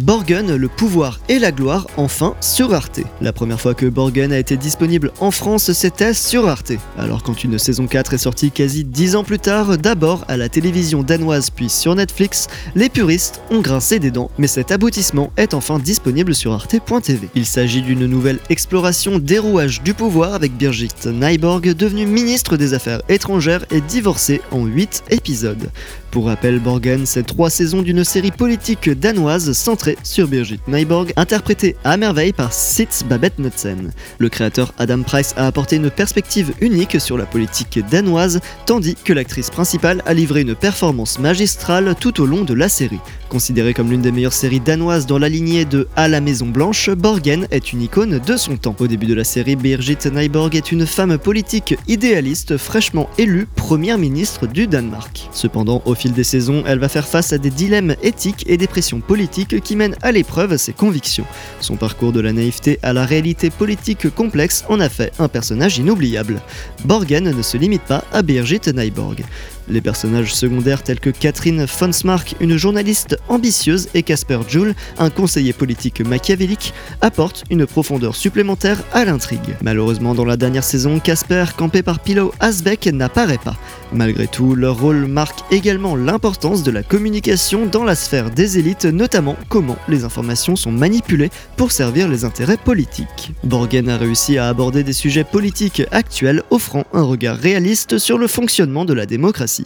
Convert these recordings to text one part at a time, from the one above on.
Borgen, le pouvoir et la gloire, enfin sur Arte. La première fois que Borgen a été disponible en France, c'était sur Arte. Alors quand une saison 4 est sortie quasi 10 ans plus tard, d'abord à la télévision danoise puis sur Netflix, les puristes ont grincé des dents, mais cet aboutissement est enfin disponible sur arte.tv. Il s'agit d'une nouvelle exploration des rouages du pouvoir avec Birgit Nyborg, devenue ministre des Affaires étrangères et divorcée en 8 épisodes. Pour rappel, Borgen, c'est trois saisons d'une série politique danoise centrée sur Birgit Nyborg, interprétée à merveille par Sitz Babette Knudsen. Le créateur Adam Price a apporté une perspective unique sur la politique danoise, tandis que l'actrice principale a livré une performance magistrale tout au long de la série. Considérée comme l'une des meilleures séries danoises dans la lignée de À la Maison Blanche, Borgen est une icône de son temps. Au début de la série, Birgit Nyborg est une femme politique idéaliste fraîchement élue première ministre du Danemark. Cependant, au fil des saisons, elle va faire face à des dilemmes éthiques et des pressions politiques qui mènent à l'épreuve ses convictions. Son parcours de la naïveté à la réalité politique complexe en a fait un personnage inoubliable. Borgen ne se limite pas à Birgit Nyborg. Les personnages secondaires tels que Catherine Fonsmark, une journaliste ambitieuse, et Casper Joule, un conseiller politique machiavélique, apportent une profondeur supplémentaire à l'intrigue. Malheureusement, dans la dernière saison, Casper, campé par Pillow Asbeck, n'apparaît pas. Malgré tout, leur rôle marque également l'importance de la communication dans la sphère des élites, notamment comment les informations sont manipulées pour servir les intérêts politiques. Borgen a réussi à aborder des sujets politiques actuels, offrant un regard réaliste sur le fonctionnement de la démocratie.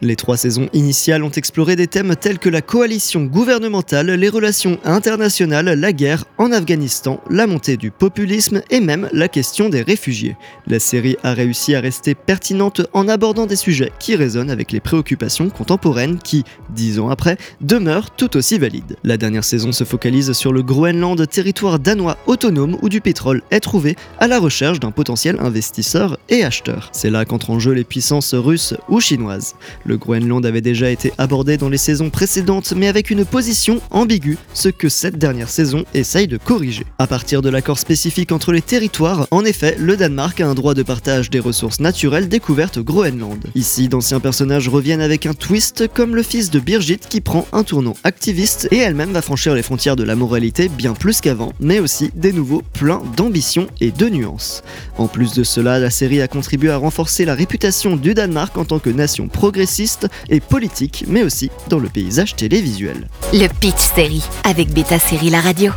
Les trois saisons initiales ont exploré des thèmes tels que la coalition gouvernementale, les relations internationales, la guerre en Afghanistan, la montée du populisme et même la question des réfugiés. La série a réussi à rester pertinente en abordant des sujets qui résonnent avec les préoccupations contemporaines qui, dix ans après, demeurent tout aussi valides. La dernière saison se focalise sur le Groenland, territoire danois autonome où du pétrole est trouvé à la recherche d'un potentiel investisseur et acheteur. C'est là qu'entrent en jeu les puissances russes ou chinoises. Le Groenland avait déjà été abordé dans les saisons précédentes mais avec une position ambiguë, ce que cette dernière saison essaye de corriger. À partir de l'accord spécifique entre les territoires, en effet, le Danemark a un droit de partage des ressources naturelles découvertes au Groenland. Ici, d'anciens personnages reviennent avec un twist comme le fils de Birgit qui prend un tournant activiste et elle-même va franchir les frontières de la moralité bien plus qu'avant, mais aussi des nouveaux pleins d'ambition et de nuances. En plus de cela, la série a contribué à renforcer la réputation du Danemark en tant que nation progressiste et politique, mais aussi dans le paysage télévisuel. Le Pitch Série avec Beta Série La Radio.